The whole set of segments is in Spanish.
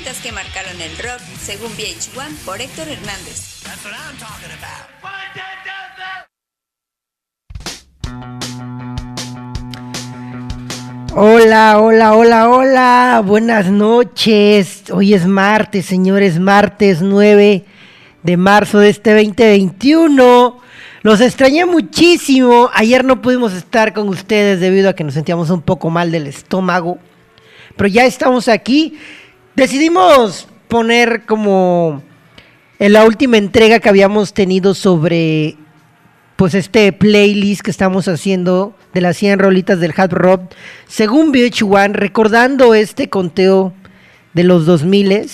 Que marcaron el rock, según VH1 por Héctor Hernández. Hola, hola, hola, hola. Buenas noches. Hoy es martes, señores, martes 9 de marzo de este 2021. Los extrañé muchísimo. Ayer no pudimos estar con ustedes debido a que nos sentíamos un poco mal del estómago. Pero ya estamos aquí. Decidimos poner como en la última entrega que habíamos tenido sobre pues este playlist que estamos haciendo de las 100 rolitas del Hard Rock, según VH1, recordando este conteo de los 2000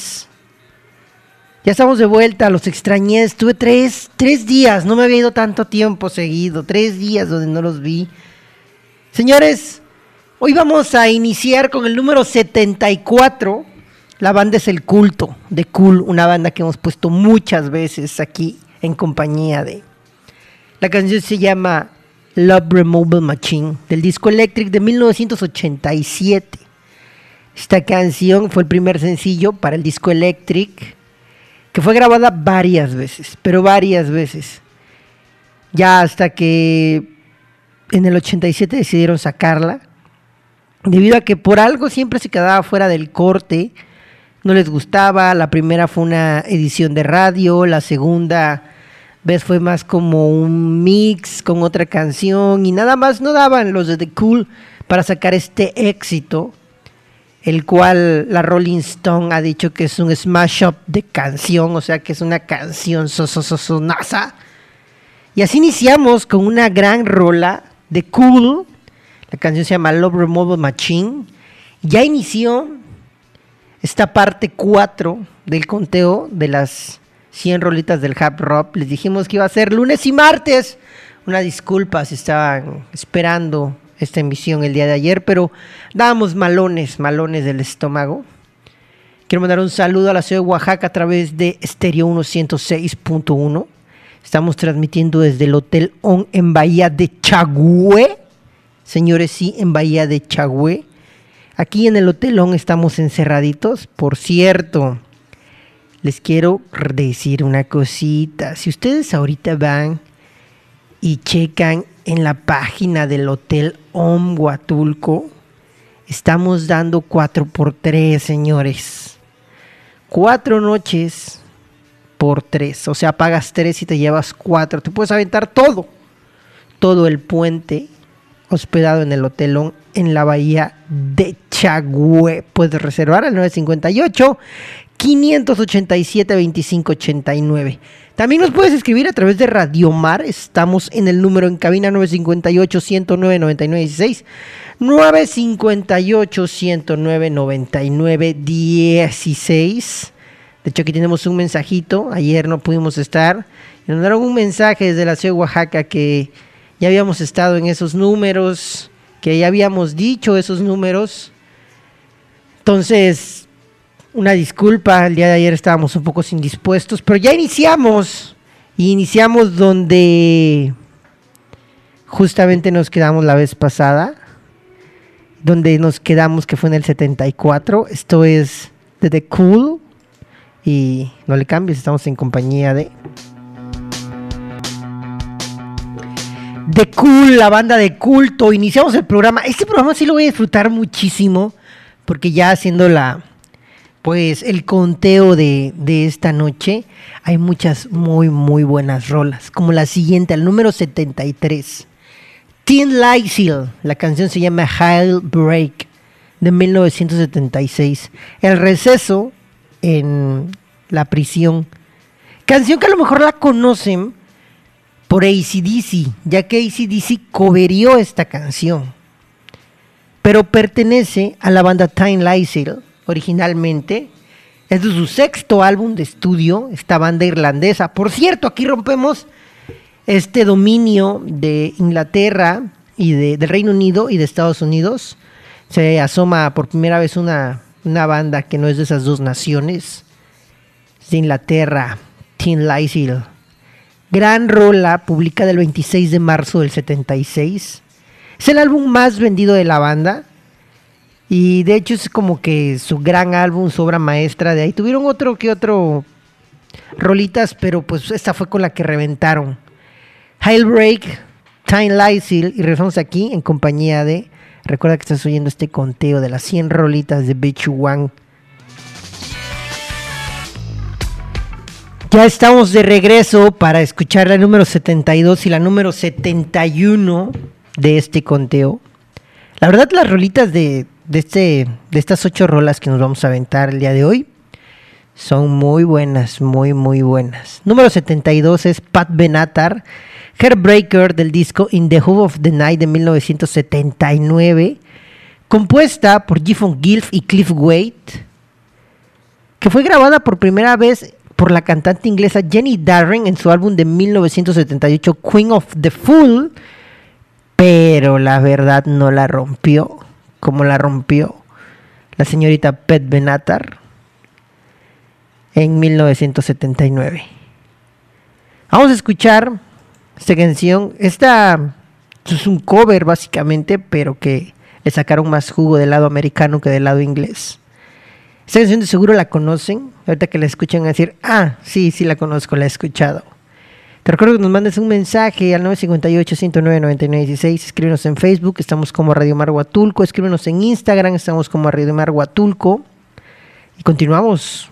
ya estamos de vuelta, los extrañé, estuve tres, tres días, no me había ido tanto tiempo seguido, tres días donde no los vi. Señores, hoy vamos a iniciar con el número 74. La banda es El Culto, de Cool, una banda que hemos puesto muchas veces aquí en compañía de... La canción se llama Love Removal Machine, del disco Electric de 1987. Esta canción fue el primer sencillo para el disco Electric, que fue grabada varias veces, pero varias veces. Ya hasta que en el 87 decidieron sacarla, debido a que por algo siempre se quedaba fuera del corte, no les gustaba, la primera fue una edición de radio, la segunda vez fue más como un mix con otra canción y nada más no daban los de The Cool para sacar este éxito, el cual la Rolling Stone ha dicho que es un smash up de canción, o sea que es una canción so, so, so, so nasa. Y así iniciamos con una gran rola de Cool, la canción se llama Love Removal Machine, ya inició esta parte 4 del conteo de las 100 rolitas del Hub Rock. Les dijimos que iba a ser lunes y martes. Una disculpa si estaban esperando esta emisión el día de ayer, pero dábamos malones, malones del estómago. Quiero mandar un saludo a la ciudad de Oaxaca a través de Stereo 106.1. Estamos transmitiendo desde el Hotel On en Bahía de Chagüe. Señores, sí, en Bahía de Chagüe. Aquí en el Hotel On estamos encerraditos. Por cierto, les quiero decir una cosita. Si ustedes ahorita van y checan en la página del Hotel Om Huatulco, estamos dando 4 por 3, señores. Cuatro noches por 3. O sea, pagas 3 y te llevas 4. Te puedes aventar todo. Todo el puente hospedado en el Hotel On en la bahía de Chagüe. Puedes reservar al 958 587 2589. También nos puedes escribir a través de Radiomar. Estamos en el número en cabina 958 109 9916. 958 109 9916. De hecho, aquí tenemos un mensajito. Ayer no pudimos estar. Nos dieron un mensaje desde la ciudad de Oaxaca que ya habíamos estado en esos números, que ya habíamos dicho esos números. Entonces, una disculpa, el día de ayer estábamos un poco indispuestos, pero ya iniciamos. Iniciamos donde justamente nos quedamos la vez pasada, donde nos quedamos que fue en el 74. Esto es de The Cool. Y no le cambies, estamos en compañía de... The Cool, la banda de culto. Iniciamos el programa. Este programa sí lo voy a disfrutar muchísimo, porque ya haciendo la pues el conteo de, de, esta noche, hay muchas muy, muy buenas rolas, como la siguiente, el número 73. Teen Lysil, la canción se llama High Break, de 1976. El receso en la prisión. Canción que a lo mejor la conocen por ACDC, ya que ACDC coverió esta canción. Pero pertenece a la banda Time Lysil originalmente. Es de su sexto álbum de estudio, esta banda irlandesa. Por cierto, aquí rompemos este dominio de Inglaterra y de, del Reino Unido y de Estados Unidos. Se asoma por primera vez una, una banda que no es de esas dos naciones. de Inglaterra, Teen Lysil. Gran rola, publicada el 26 de marzo del 76. Es el álbum más vendido de la banda y de hecho es como que su gran álbum, su obra maestra de ahí. Tuvieron otro que otro rolitas, pero pues esta fue con la que reventaron. Break, Time Lysil y regresamos aquí en compañía de... Recuerda que estás oyendo este conteo de las 100 rolitas de Bitch One. Ya estamos de regreso para escuchar la número 72 y la número 71 de este conteo. La verdad, las rolitas de, de, este, de estas ocho rolas que nos vamos a aventar el día de hoy son muy buenas, muy, muy buenas. Número 72 es Pat Benatar, Hairbreaker del disco In the Hub of the Night de 1979, compuesta por Giffon Gilf y Cliff Waite, que fue grabada por primera vez por la cantante inglesa Jenny Darren en su álbum de 1978 Queen of the Fool, pero la verdad no la rompió como la rompió la señorita Pet Benatar en 1979. Vamos a escuchar esta canción. Esta es un cover básicamente, pero que le sacaron más jugo del lado americano que del lado inglés. Esta canción de seguro la conocen. Ahorita que la escuchan decir, ah, sí, sí la conozco, la he escuchado. Te recuerdo que nos mandes un mensaje al 958-109-9916. Escríbenos en Facebook, estamos como Radio Mar Huatulco. Escríbenos en Instagram, estamos como Radio Mar Huatulco. Y continuamos.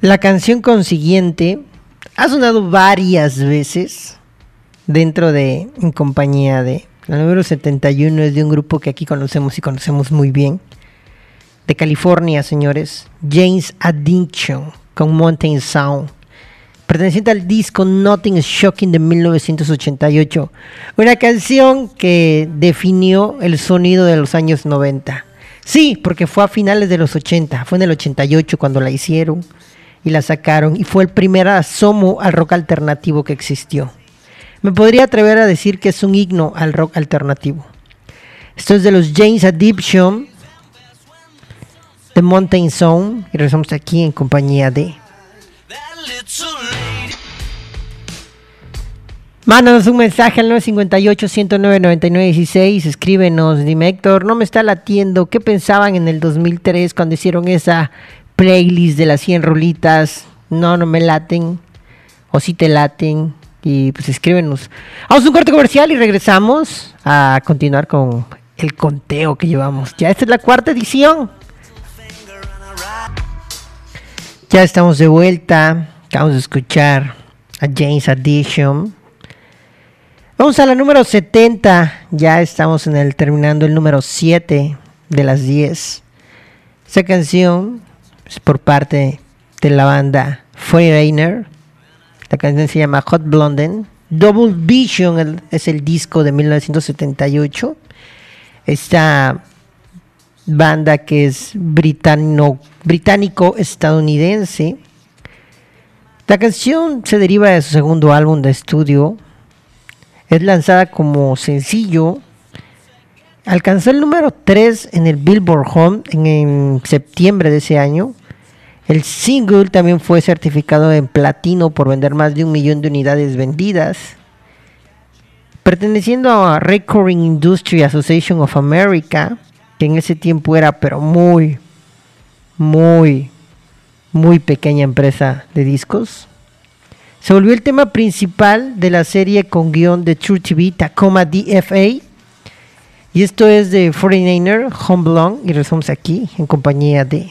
La canción consiguiente ha sonado varias veces dentro de En compañía de. La número 71 es de un grupo que aquí conocemos y conocemos muy bien California, señores, James Addiction con Mountain Sound, perteneciente al disco Nothing is Shocking de 1988, una canción que definió el sonido de los años 90. Sí, porque fue a finales de los 80, fue en el 88 cuando la hicieron y la sacaron y fue el primer asomo al rock alternativo que existió. Me podría atrever a decir que es un himno al rock alternativo. Esto es de los James Addiction Mountain Zone y regresamos aquí en compañía de... Mándanos un mensaje al 958-109-9916. Escríbenos. Dime, Héctor, no me está latiendo. ¿Qué pensaban en el 2003 cuando hicieron esa playlist de las 100 rolitas? No, no me laten. O si te laten. Y pues escríbenos. Vamos a un corte comercial y regresamos a continuar con el conteo que llevamos. Ya esta es la cuarta edición. Ya estamos de vuelta. Vamos a escuchar a James Addition. Vamos a la número 70. Ya estamos en el terminando el número 7 de las 10. Esta canción es por parte de la banda Rainer. La canción se llama Hot Blondin. Double Vision es el disco de 1978. Esta banda que es británico-estadounidense. La canción se deriva de su segundo álbum de estudio. Es lanzada como sencillo. Alcanzó el número 3 en el Billboard Home en, septiembre de ese año. El single también fue certificado en platino por vender más de un millón de unidades vendidas. Perteneciendo a Recording Industry Association of America, que en ese tiempo era pero muy, muy, muy pequeña empresa de discos. Se volvió el tema principal de la serie con guion de True TV Tacoma DFA. Y esto es de 49er, Home Belong, y regresamos aquí en compañía de...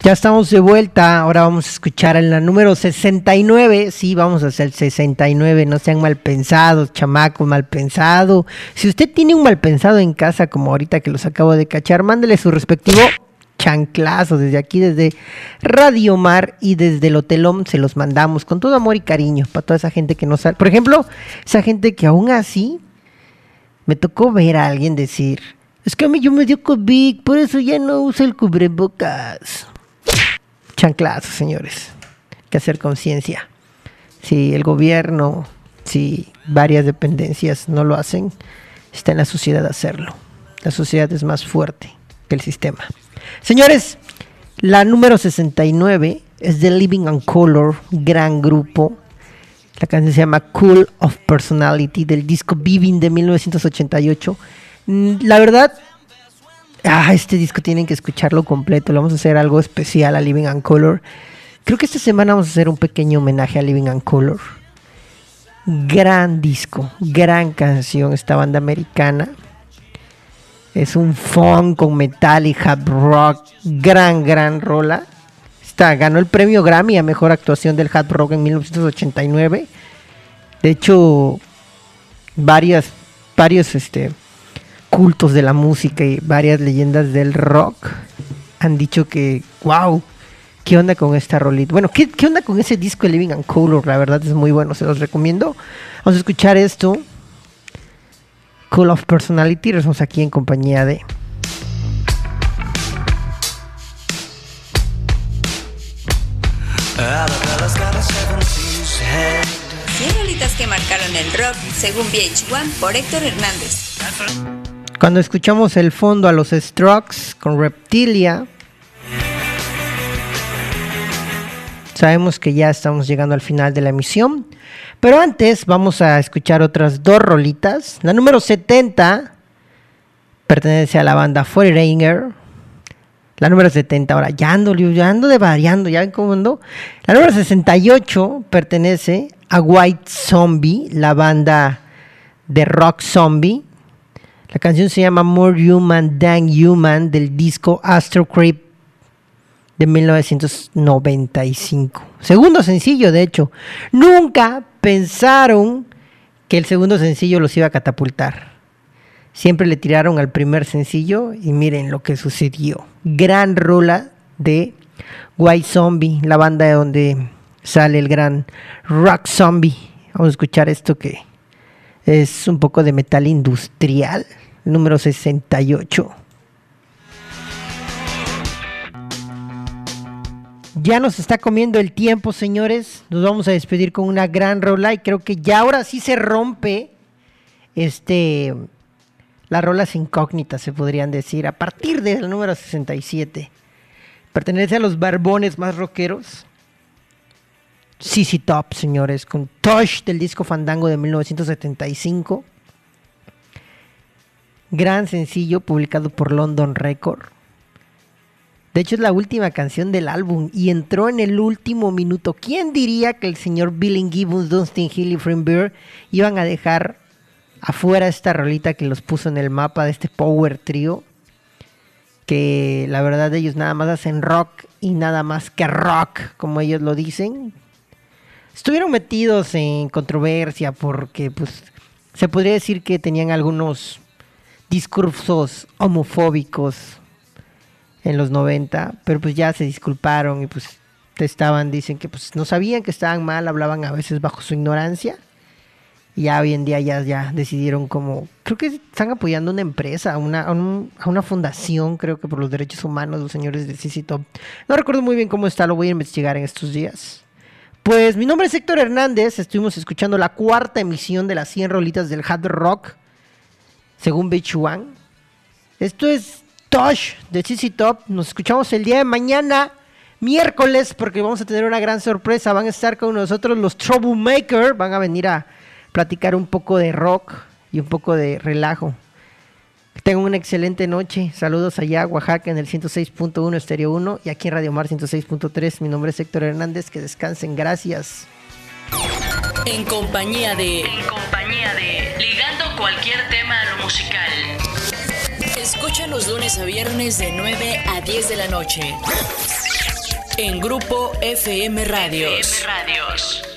Ya estamos de vuelta, ahora vamos a escuchar en la número 69, sí, vamos a hacer 69, no sean mal pensados, chamacos, mal pensado. Si usted tiene un mal pensado en casa, como ahorita que los acabo de cachar, mándele su respectivo chanclazo desde aquí, desde Radio Mar y desde el Hotelón se los mandamos con todo amor y cariño para toda esa gente que no sabe. Por ejemplo, esa gente que aún así me tocó ver a alguien decir, es que a mí yo me dio COVID, por eso ya no uso el cubrebocas. Chanclazo, señores. Que hacer conciencia. Si el gobierno, si varias dependencias no lo hacen, está en la sociedad hacerlo. La sociedad es más fuerte que el sistema. Señores, la número 69 es de Living on Color, gran grupo. La canción se llama Cool of Personality del disco Viving de 1988. Mm, la verdad, ah, este disco tienen que escucharlo completo. Le vamos a hacer algo especial a Living on Color. Creo que esta semana vamos a hacer un pequeño homenaje a Living on Color. Gran disco, gran canción, esta banda americana. Es un funk con metal y hard rock. Gran, gran rola. Está, ganó el premio Grammy a mejor actuación del hard rock en 1989. De hecho, varias, varios este, cultos de la música y varias leyendas del rock han dicho que, wow, ¿qué onda con esta rolita? Bueno, ¿qué, ¿qué, onda con ese disco de Living and Color? La verdad es muy bueno, se los recomiendo. Vamos a escuchar esto. Cool of Personality. Estamos aquí en compañía de. Cien rolitas que marcaron el rock, según VH1 por Héctor Hernández. Cuando escuchamos el fondo a los Strokes con Reptilia, sabemos que ya estamos llegando al final de la emisión. Pero antes vamos a escuchar otras dos rolitas. La número 70 pertenece a la banda Foreigner. La número 70, ahora ya ando, ando de variando, ya cómo ando. La número 68 pertenece a White Zombie, la banda de rock zombie. La canción se llama More Human Than Human del disco Astro Creep de 1995. Segundo sencillo, de hecho. Nunca pensaron que el segundo sencillo los iba a catapultar. Siempre le tiraron al primer sencillo y miren lo que sucedió. Gran rola de White Zombie, la banda de donde sale el gran Rock Zombie. Vamos a escuchar esto que es un poco de metal industrial, número 68. Ya nos está comiendo el tiempo, señores. Nos vamos a despedir con una gran rola y creo que ya ahora sí se rompe este las rolas incógnitas, se podrían decir, a partir del número 67. Pertenece a los barbones más rockeros. CC Top, señores, con Tosh del disco Fandango de 1975. Gran sencillo publicado por London Record. De hecho, es la última canción del álbum y entró en el último minuto. ¿Quién diría que el señor Billy Gibbons, Dustin Hill y Frank Beer iban a dejar afuera esta rolita que los puso en el mapa de este Power Trio? Que la verdad ellos nada más hacen rock y nada más que rock, como ellos lo dicen. Estuvieron metidos en controversia porque, pues, se podría decir que tenían algunos discursos homofóbicos en los 90, pero pues ya se disculparon y pues estaban, dicen que pues no sabían que estaban mal, hablaban a veces bajo su ignorancia. Y ya hoy en día ya, ya decidieron como, creo que están apoyando una empresa, una, a, un, a una fundación, creo que por los derechos humanos, los señores de CICITOP. No recuerdo muy bien cómo está, lo voy a investigar en estos días. Pues mi nombre es Héctor Hernández, estuvimos escuchando la cuarta emisión de las 100 rolitas del hard rock, según Beach One. Esto es Tosh de CC Top. Nos escuchamos el día de mañana, miércoles, porque vamos a tener una gran sorpresa. Van a estar con nosotros los Troublemaker. Van a venir a platicar un poco de rock y un poco de relajo. Tengan una excelente noche. Saludos allá Oaxaca en el 106.1 Estéreo 1 y aquí en Radio Mar 106.3. Mi nombre es Héctor Hernández. Que descansen. Gracias. En compañía de. En compañía de. Ligando cualquier tema a lo musical. Escucha los lunes a viernes de 9 a 10 de la noche. En Grupo FM Radios. FM Radios.